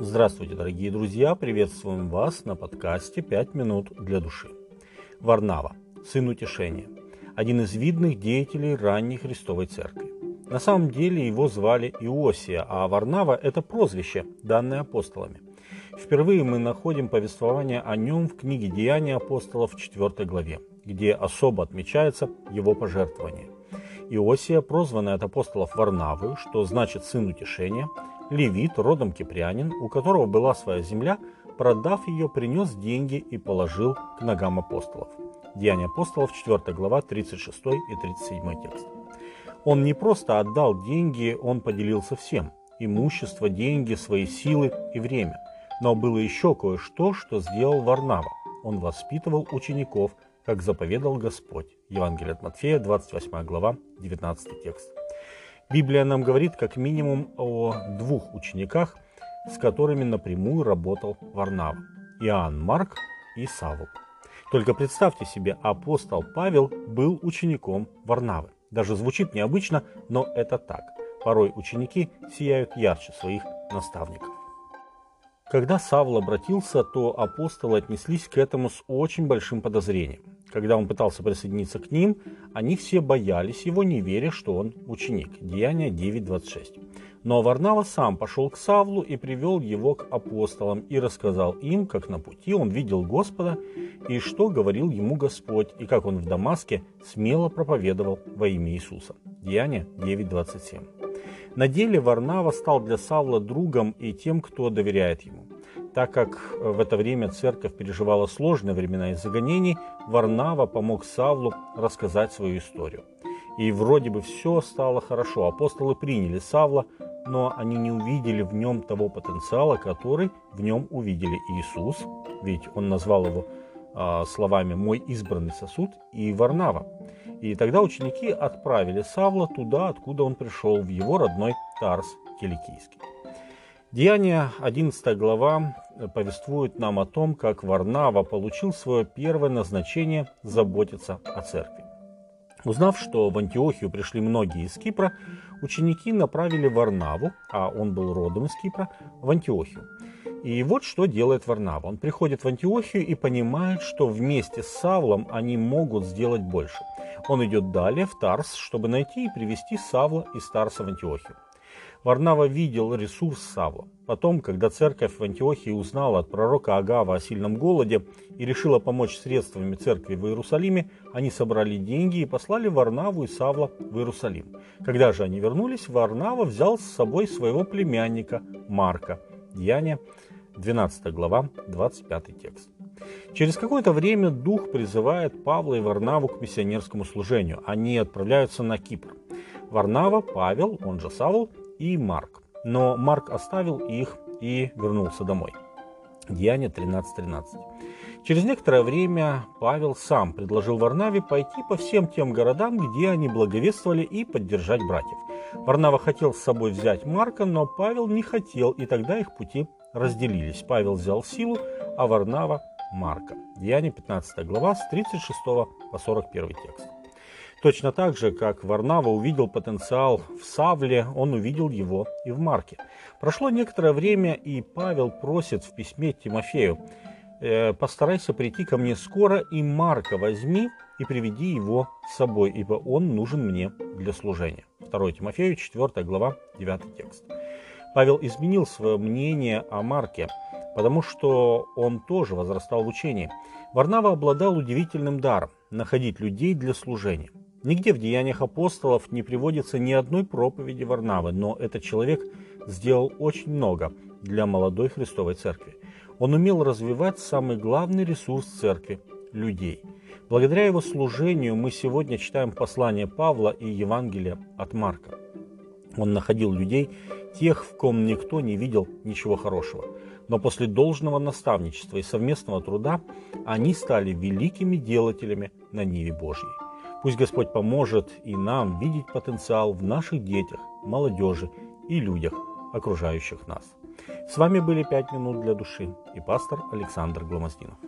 Здравствуйте, дорогие друзья! Приветствуем вас на подкасте «Пять минут для души». Варнава, сын утешения, один из видных деятелей ранней Христовой Церкви. На самом деле его звали Иосия, а Варнава – это прозвище, данное апостолами. Впервые мы находим повествование о нем в книге «Деяния апостолов» в 4 главе, где особо отмечается его пожертвование. Иосия, прозванный от апостолов Варнавы, что значит «сын утешения», Левит, родом кипрянин, у которого была своя земля, продав ее, принес деньги и положил к ногам апостолов. Деяния апостолов, 4 глава, 36 и 37 текст. Он не просто отдал деньги, он поделился всем – имущество, деньги, свои силы и время. Но было еще кое-что, что сделал Варнава. Он воспитывал учеников, как заповедал Господь. Евангелие от Матфея, 28 глава, 19 текст. Библия нам говорит как минимум о двух учениках, с которыми напрямую работал Варнава. Иоанн Марк и Савл. Только представьте себе, апостол Павел был учеником Варнавы. Даже звучит необычно, но это так. Порой ученики сияют ярче своих наставников. Когда Савл обратился, то апостолы отнеслись к этому с очень большим подозрением. Когда он пытался присоединиться к ним, они все боялись его, не веря, что он ученик. Деяние 9.26. Но Варнава сам пошел к Савлу и привел его к апостолам и рассказал им, как на пути он видел Господа и что говорил ему Господь, и как он в Дамаске смело проповедовал во имя Иисуса. Деяние 9.27. На деле Варнава стал для Савла другом и тем, кто доверяет ему. Так как э, в это время церковь переживала сложные времена из-за гонений, Варнава помог Савлу рассказать свою историю. И вроде бы все стало хорошо. Апостолы приняли Савла, но они не увидели в нем того потенциала, который в нем увидели Иисус, ведь он назвал его э, словами «мой избранный сосуд» и Варнава. И тогда ученики отправили Савла туда, откуда он пришел, в его родной Тарс Киликийский. Деяние 11 глава повествует нам о том, как Варнава получил свое первое назначение заботиться о церкви. Узнав, что в Антиохию пришли многие из Кипра, ученики направили Варнаву, а он был родом из Кипра, в Антиохию. И вот что делает Варнава. Он приходит в Антиохию и понимает, что вместе с Савлом они могут сделать больше. Он идет далее в Тарс, чтобы найти и привести Савла из Тарса в Антиохию. Варнава видел ресурс Савла. Потом, когда церковь в Антиохии узнала от пророка Агава о сильном голоде и решила помочь средствами церкви в Иерусалиме, они собрали деньги и послали Варнаву и Савла в Иерусалим. Когда же они вернулись, Варнава взял с собой своего племянника Марка. Деяние 12 глава, 25 текст. Через какое-то время Дух призывает Павла и Варнаву к миссионерскому служению. Они отправляются на Кипр. Варнава, Павел, он же Савл, и Марк. Но Марк оставил их и вернулся домой. Деяние 13.13. 13. Через некоторое время Павел сам предложил Варнаве пойти по всем тем городам, где они благовествовали, и поддержать братьев. Варнава хотел с собой взять Марка, но Павел не хотел, и тогда их пути разделились. Павел взял силу, а Варнава – Марка. Деяние 15 глава с 36 по 41 текст. Точно так же, как Варнава увидел потенциал в Савле, он увидел его и в Марке. Прошло некоторое время, и Павел просит в письме Тимофею, «Э, «Постарайся прийти ко мне скоро, и Марка возьми и приведи его с собой, ибо он нужен мне для служения». 2 Тимофею, 4 глава, 9 текст. Павел изменил свое мнение о Марке, потому что он тоже возрастал в учении. Варнава обладал удивительным даром – находить людей для служения. Нигде в деяниях апостолов не приводится ни одной проповеди Варнавы, но этот человек сделал очень много для молодой Христовой Церкви. Он умел развивать самый главный ресурс Церкви – людей. Благодаря его служению мы сегодня читаем послание Павла и Евангелие от Марка. Он находил людей, тех, в ком никто не видел ничего хорошего. Но после должного наставничества и совместного труда они стали великими делателями на Ниве Божьей. Пусть Господь поможет и нам видеть потенциал в наших детях, молодежи и людях, окружающих нас. С вами были «Пять минут для души» и пастор Александр Гломоздинов.